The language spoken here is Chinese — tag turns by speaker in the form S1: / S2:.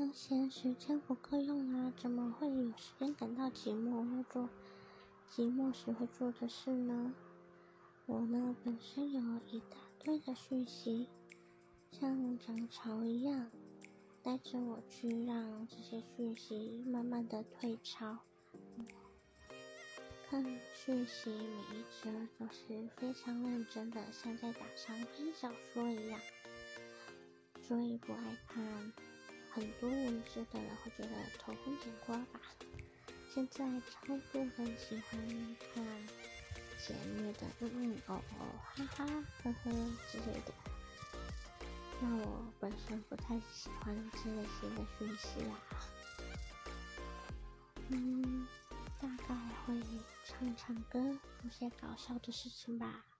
S1: 当嫌时间不够用啊，怎么会有时间感到寂寞，要做寂寞时会做的事呢？我呢，本身有一大堆的讯息，像涨潮一样，带着我去让这些讯息慢慢的退潮。看讯息每一则都是非常认真的，像在打长篇小说一样，所以不爱看很多文字的人会觉得头昏眼花吧。现在超多人喜欢看。简略的嗯嗯哦哦哈哈呵呵之类的，那我本身不太喜欢这类型的讯息啊，嗯，大概会唱唱歌，做些搞笑的事情吧。